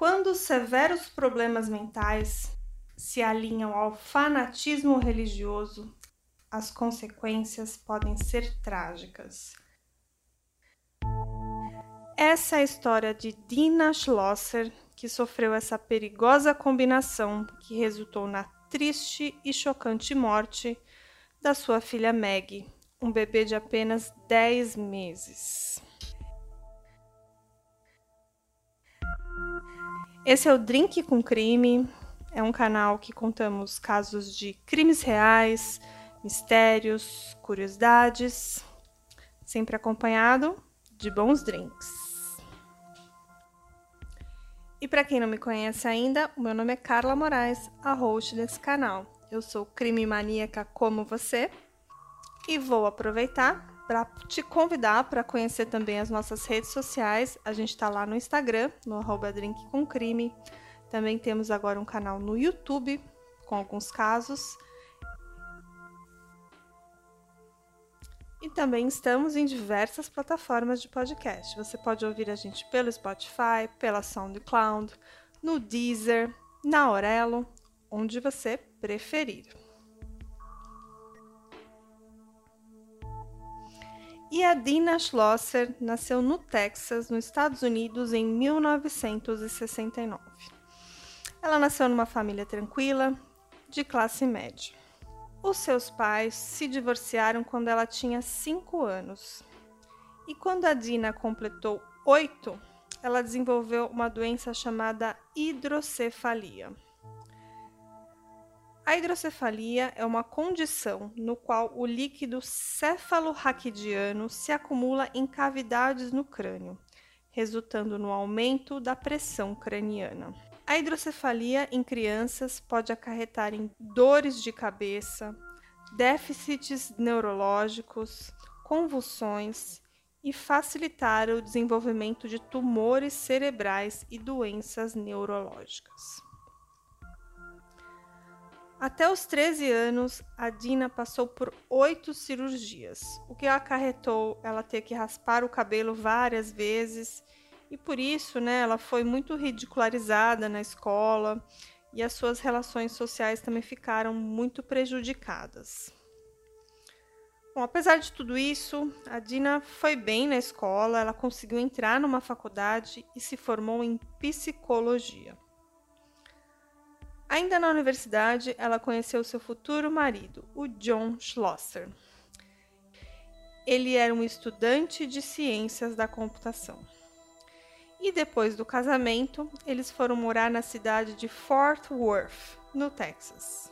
Quando severos problemas mentais se alinham ao fanatismo religioso, as consequências podem ser trágicas. Essa é a história de Dina Schlosser, que sofreu essa perigosa combinação que resultou na triste e chocante morte da sua filha Maggie, um bebê de apenas 10 meses. Esse é o Drink com Crime, é um canal que contamos casos de crimes reais, mistérios, curiosidades, sempre acompanhado de bons drinks. E para quem não me conhece ainda, o meu nome é Carla Moraes, a host desse canal. Eu sou crime maníaca como você e vou aproveitar para te convidar para conhecer também as nossas redes sociais. A gente está lá no Instagram, no arroba. Também temos agora um canal no YouTube com alguns casos. E também estamos em diversas plataformas de podcast. Você pode ouvir a gente pelo Spotify, pela SoundCloud, no Deezer, na Aurelo, onde você preferir. E a Dina Schlosser nasceu no Texas, nos Estados Unidos, em 1969. Ela nasceu numa família tranquila, de classe média. Os seus pais se divorciaram quando ela tinha 5 anos. E quando a Dina completou 8, ela desenvolveu uma doença chamada hidrocefalia. A hidrocefalia é uma condição no qual o líquido cefalorraquidiano se acumula em cavidades no crânio, resultando no aumento da pressão craniana. A hidrocefalia em crianças pode acarretar em dores de cabeça, déficits neurológicos, convulsões e facilitar o desenvolvimento de tumores cerebrais e doenças neurológicas. Até os 13 anos, a Dina passou por oito cirurgias, o que acarretou ela ter que raspar o cabelo várias vezes e por isso, né, ela foi muito ridicularizada na escola e as suas relações sociais também ficaram muito prejudicadas. Bom, apesar de tudo isso, a Dina foi bem na escola, ela conseguiu entrar numa faculdade e se formou em psicologia. Ainda na universidade, ela conheceu seu futuro marido, o John Schlosser. Ele era um estudante de ciências da computação e depois do casamento, eles foram morar na cidade de Fort Worth, no Texas.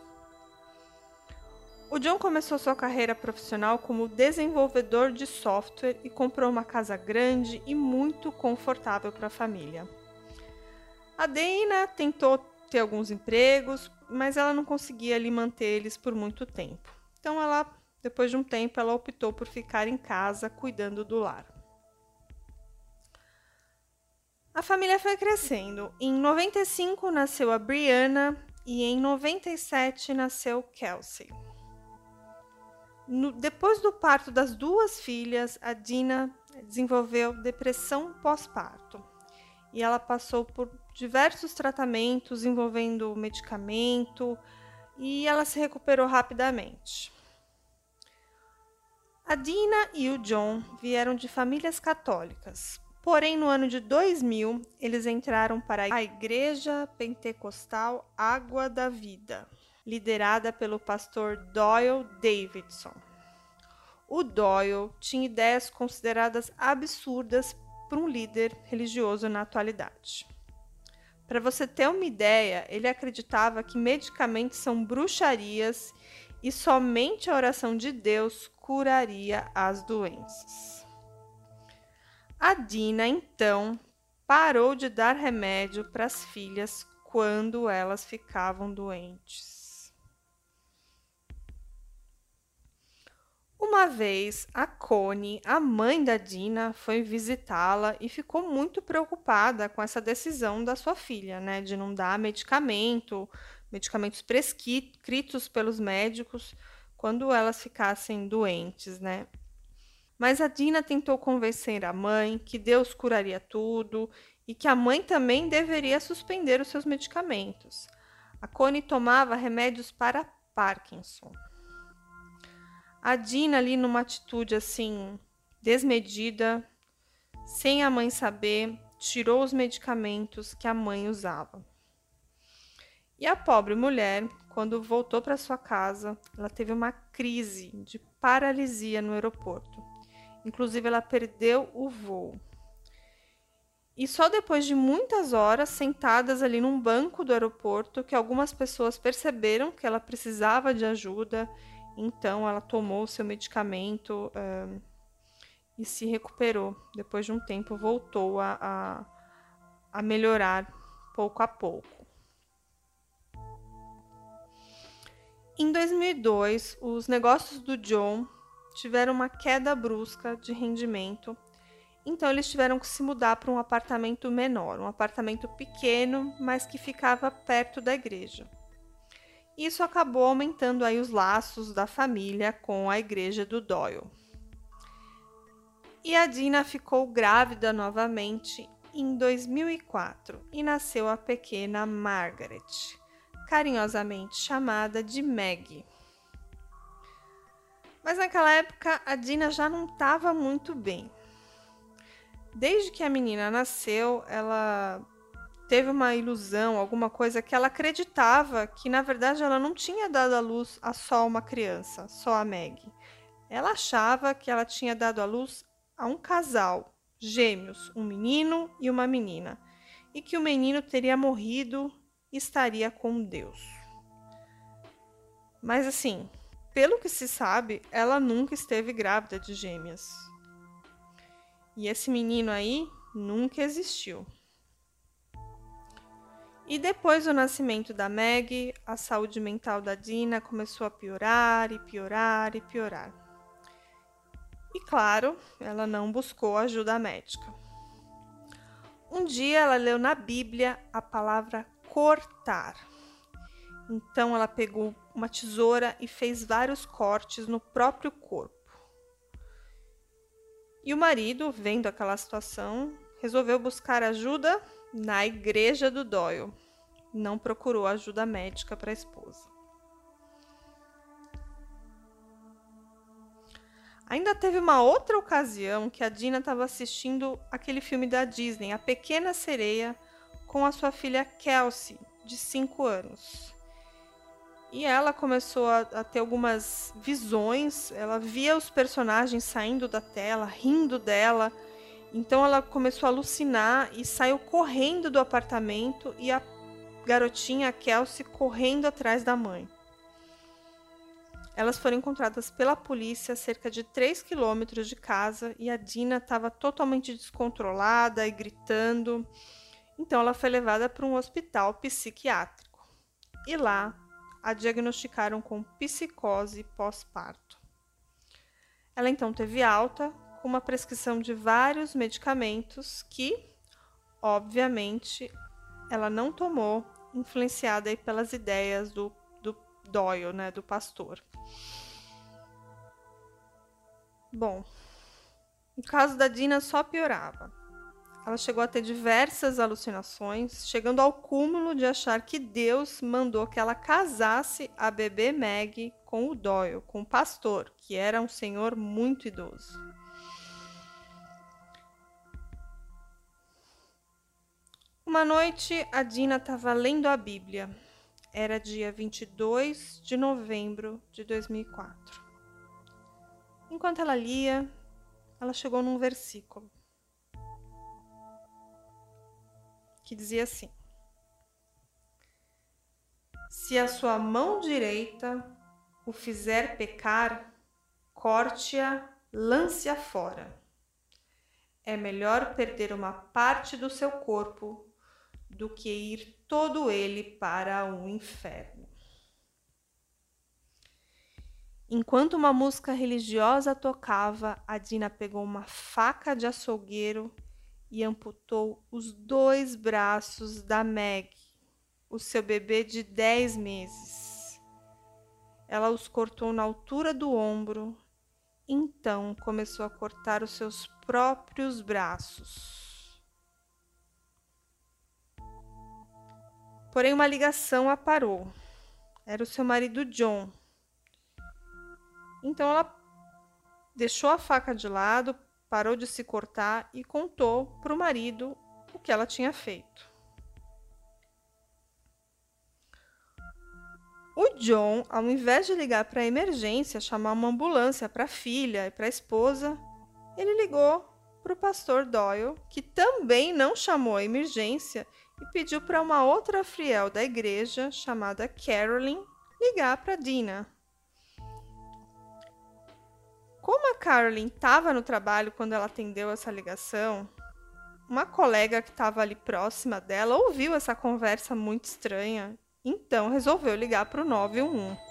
O John começou sua carreira profissional como desenvolvedor de software e comprou uma casa grande e muito confortável para a família. A Dana tentou ter alguns empregos, mas ela não conseguia ali manter eles por muito tempo. Então ela, depois de um tempo, ela optou por ficar em casa cuidando do lar. A família foi crescendo. Em 95 nasceu a Brianna e em 97 nasceu Kelsey. No, depois do parto das duas filhas, a Dina desenvolveu depressão pós-parto e ela passou por diversos tratamentos envolvendo medicamento e ela se recuperou rapidamente. A Dina e o John vieram de famílias católicas, Porém, no ano de 2000, eles entraram para a Igreja Pentecostal Água da Vida, liderada pelo pastor Doyle Davidson. O Doyle tinha ideias consideradas absurdas para um líder religioso na atualidade. Para você ter uma ideia, ele acreditava que medicamentos são bruxarias e somente a oração de Deus curaria as doenças. A Dina, então, parou de dar remédio para as filhas quando elas ficavam doentes. Uma vez, a Connie, a mãe da Dina, foi visitá-la e ficou muito preocupada com essa decisão da sua filha, né, de não dar medicamento, medicamentos prescritos pelos médicos quando elas ficassem doentes, né? Mas a Dina tentou convencer a mãe que Deus curaria tudo e que a mãe também deveria suspender os seus medicamentos. A Connie tomava remédios para Parkinson. A Dina ali numa atitude assim desmedida, sem a mãe saber, tirou os medicamentos que a mãe usava. E a pobre mulher, quando voltou para sua casa, ela teve uma crise de paralisia no aeroporto. Inclusive, ela perdeu o voo. E só depois de muitas horas sentadas ali num banco do aeroporto que algumas pessoas perceberam que ela precisava de ajuda, então ela tomou o seu medicamento e se recuperou. Depois de um tempo, voltou a, a, a melhorar pouco a pouco. Em 2002, os negócios do John tiveram uma queda brusca de rendimento então eles tiveram que se mudar para um apartamento menor, um apartamento pequeno, mas que ficava perto da igreja. Isso acabou aumentando aí os laços da família com a igreja do Doyle. E a Dina ficou grávida novamente em 2004 e nasceu a pequena Margaret, carinhosamente chamada de Maggie. Mas naquela época a Dina já não estava muito bem desde que a menina nasceu, ela teve uma ilusão, alguma coisa que ela acreditava que na verdade ela não tinha dado à luz a só uma criança, só a Meg. Ela achava que ela tinha dado à luz a um casal, gêmeos, um menino e uma menina, e que o menino teria morrido e estaria com Deus. Mas assim, pelo que se sabe, ela nunca esteve grávida de gêmeas. E esse menino aí nunca existiu. E depois do nascimento da Meg, a saúde mental da Dina começou a piorar e piorar e piorar. E claro, ela não buscou ajuda médica. Um dia ela leu na Bíblia a palavra cortar. Então ela pegou uma tesoura e fez vários cortes no próprio corpo. E o marido, vendo aquela situação, resolveu buscar ajuda na igreja do Doyle. Não procurou ajuda médica para a esposa. Ainda teve uma outra ocasião que a Dina estava assistindo aquele filme da Disney, A Pequena Sereia, com a sua filha Kelsey, de 5 anos. E ela começou a, a, ter algumas visões, ela via os personagens saindo da tela, rindo dela. Então ela começou a alucinar e saiu correndo do apartamento e a garotinha a Kelsey correndo atrás da mãe. Elas foram encontradas pela polícia a cerca de 3 quilômetros de casa e a Dina estava totalmente descontrolada e gritando. Então ela foi levada para um hospital psiquiátrico. E lá a diagnosticaram com psicose pós-parto. Ela então teve alta com uma prescrição de vários medicamentos que, obviamente, ela não tomou, influenciada pelas ideias do, do Doyle, né, do pastor. Bom, o caso da Dina só piorava. Ela chegou a ter diversas alucinações, chegando ao cúmulo de achar que Deus mandou que ela casasse a bebê Meg com o Doyle, com o pastor, que era um senhor muito idoso. Uma noite, a Dina estava lendo a Bíblia. Era dia 22 de novembro de 2004. Enquanto ela lia, ela chegou num versículo. que dizia assim: Se a sua mão direita o fizer pecar, corte-a, lance-a fora. É melhor perder uma parte do seu corpo do que ir todo ele para o inferno. Enquanto uma música religiosa tocava, a Dina pegou uma faca de açougueiro e amputou os dois braços da Meg, o seu bebê de 10 meses. Ela os cortou na altura do ombro, então começou a cortar os seus próprios braços. Porém, uma ligação a parou. Era o seu marido John. Então ela deixou a faca de lado, parou de se cortar e contou para o marido o que ela tinha feito. O John, ao invés de ligar para a emergência, chamar uma ambulância para a filha e para a esposa, ele ligou para o pastor Doyle, que também não chamou a emergência e pediu para uma outra fiel da igreja, chamada Carolyn, ligar para Dina. Como a Carolyn estava no trabalho quando ela atendeu essa ligação, uma colega que estava ali próxima dela ouviu essa conversa muito estranha então resolveu ligar para o 911.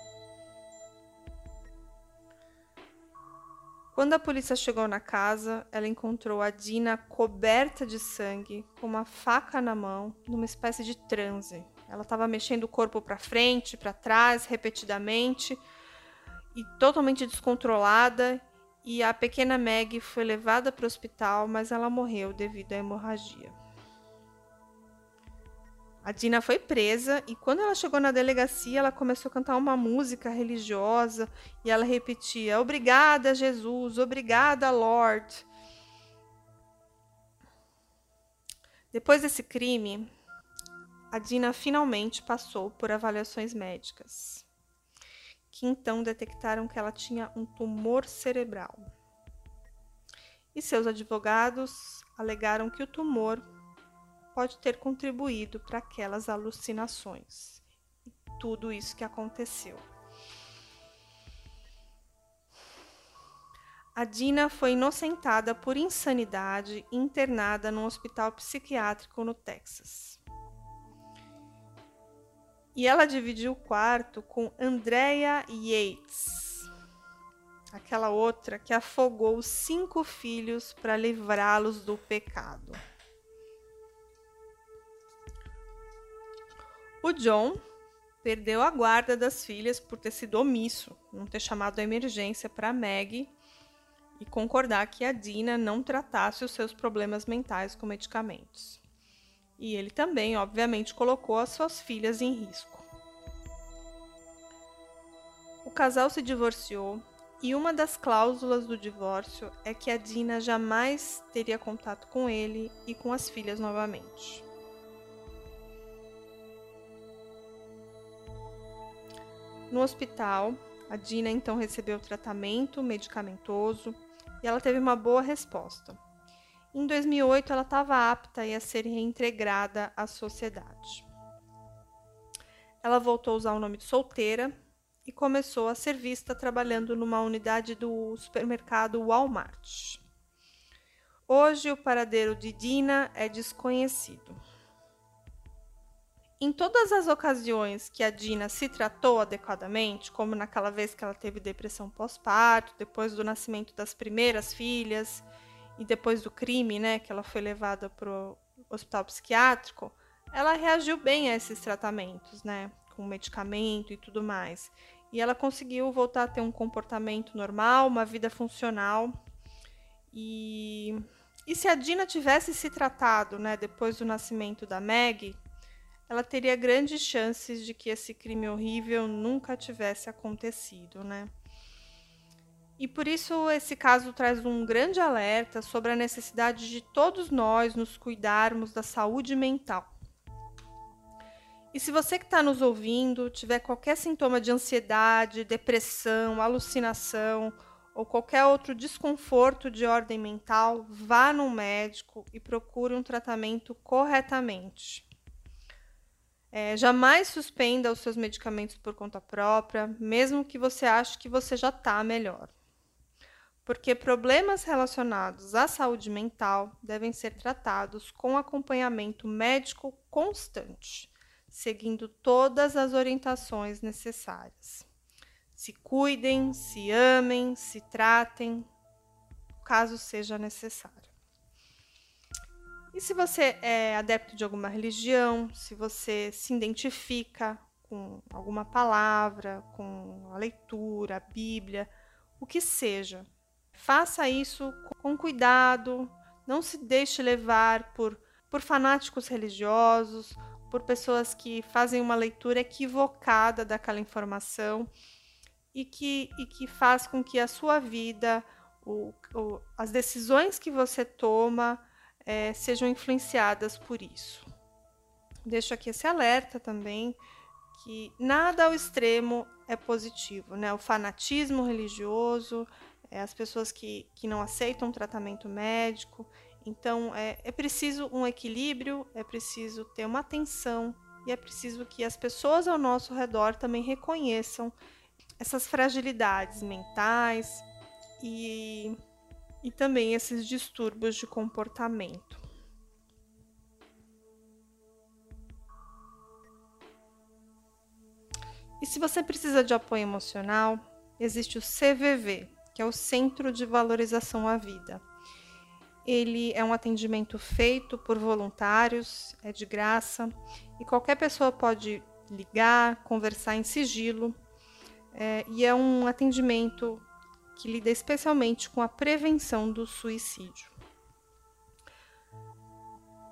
Quando a polícia chegou na casa, ela encontrou a Dina coberta de sangue, com uma faca na mão, numa espécie de transe. Ela estava mexendo o corpo para frente, para trás, repetidamente, e totalmente descontrolada. E a pequena Meg foi levada para o hospital, mas ela morreu devido à hemorragia. A Dina foi presa e quando ela chegou na delegacia, ela começou a cantar uma música religiosa e ela repetia: Obrigada, Jesus, obrigada, Lord. Depois desse crime, a Dina finalmente passou por avaliações médicas, que então detectaram que ela tinha um tumor cerebral. E seus advogados alegaram que o tumor pode ter contribuído para aquelas alucinações e tudo isso que aconteceu. A Dina foi inocentada por insanidade e internada num hospital psiquiátrico no Texas. E ela dividiu o quarto com Andrea Yates, aquela outra que afogou cinco filhos para livrá-los do pecado. O John perdeu a guarda das filhas por ter sido omisso, não ter chamado a emergência para Meg e concordar que a Dina não tratasse os seus problemas mentais com medicamentos. E ele também, obviamente, colocou as suas filhas em risco. O casal se divorciou e uma das cláusulas do divórcio é que a Dina jamais teria contato com ele e com as filhas novamente. No hospital, a Dina então recebeu tratamento medicamentoso e ela teve uma boa resposta. Em 2008, ela estava apta a ser reintegrada à sociedade. Ela voltou a usar o nome de solteira e começou a ser vista trabalhando numa unidade do supermercado Walmart. Hoje, o paradeiro de Dina é desconhecido. Em todas as ocasiões que a Dina se tratou adequadamente, como naquela vez que ela teve depressão pós-parto, depois do nascimento das primeiras filhas e depois do crime, né, que ela foi levada para o hospital psiquiátrico, ela reagiu bem a esses tratamentos, né, com medicamento e tudo mais. E ela conseguiu voltar a ter um comportamento normal, uma vida funcional. E, e se a Dina tivesse se tratado, né, depois do nascimento da Meg, ela teria grandes chances de que esse crime horrível nunca tivesse acontecido, né? E por isso esse caso traz um grande alerta sobre a necessidade de todos nós nos cuidarmos da saúde mental. E se você que está nos ouvindo tiver qualquer sintoma de ansiedade, depressão, alucinação ou qualquer outro desconforto de ordem mental, vá no médico e procure um tratamento corretamente. É, jamais suspenda os seus medicamentos por conta própria, mesmo que você ache que você já está melhor. Porque problemas relacionados à saúde mental devem ser tratados com acompanhamento médico constante, seguindo todas as orientações necessárias. Se cuidem, se amem, se tratem, caso seja necessário. E se você é adepto de alguma religião, se você se identifica com alguma palavra, com a leitura, a Bíblia, o que seja, faça isso com cuidado, não se deixe levar por, por fanáticos religiosos por pessoas que fazem uma leitura equivocada daquela informação e que, e que faz com que a sua vida, o, o, as decisões que você toma, é, sejam influenciadas por isso. Deixo aqui esse alerta também que nada ao extremo é positivo, né? O fanatismo religioso, é, as pessoas que, que não aceitam tratamento médico. Então, é, é preciso um equilíbrio, é preciso ter uma atenção e é preciso que as pessoas ao nosso redor também reconheçam essas fragilidades mentais e, e também esses distúrbios de comportamento. E se você precisa de apoio emocional, existe o CVV, que é o Centro de Valorização à Vida. Ele é um atendimento feito por voluntários, é de graça e qualquer pessoa pode ligar, conversar em sigilo. É, e é um atendimento que lida especialmente com a prevenção do suicídio.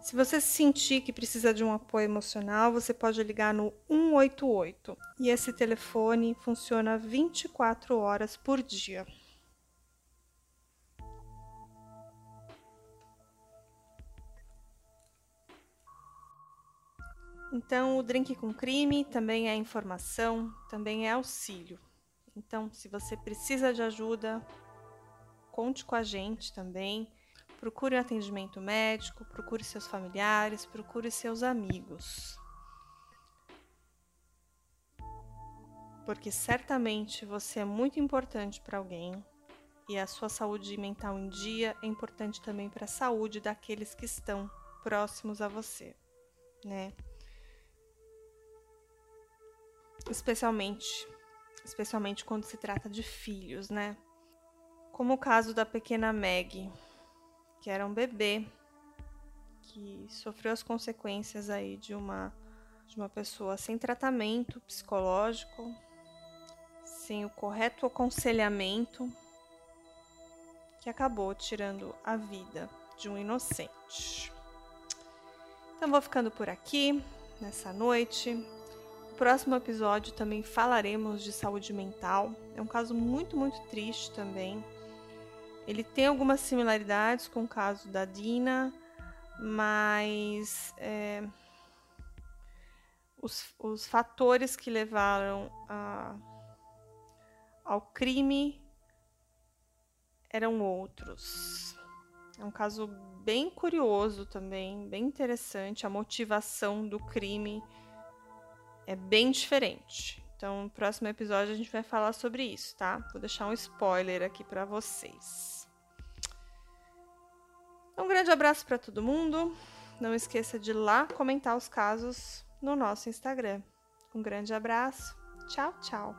Se você sentir que precisa de um apoio emocional, você pode ligar no 188 e esse telefone funciona 24 horas por dia. Então, o Drink com Crime também é informação, também é auxílio. Então, se você precisa de ajuda, conte com a gente também. Procure um atendimento médico, procure seus familiares, procure seus amigos. Porque certamente você é muito importante para alguém e a sua saúde mental em dia é importante também para a saúde daqueles que estão próximos a você, né? especialmente especialmente quando se trata de filhos, né? Como o caso da pequena Meg, que era um bebê que sofreu as consequências aí de uma de uma pessoa sem tratamento psicológico, sem o correto aconselhamento, que acabou tirando a vida de um inocente. Então vou ficando por aqui nessa noite próximo episódio também falaremos de saúde mental. É um caso muito, muito triste também. Ele tem algumas similaridades com o caso da Dina, mas é, os, os fatores que levaram a, ao crime eram outros. É um caso bem curioso também, bem interessante, a motivação do crime é bem diferente. Então, no próximo episódio a gente vai falar sobre isso, tá? Vou deixar um spoiler aqui para vocês. Um grande abraço para todo mundo. Não esqueça de lá comentar os casos no nosso Instagram. Um grande abraço. Tchau, tchau.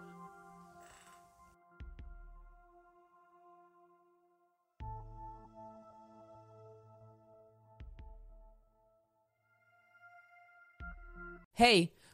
Hey!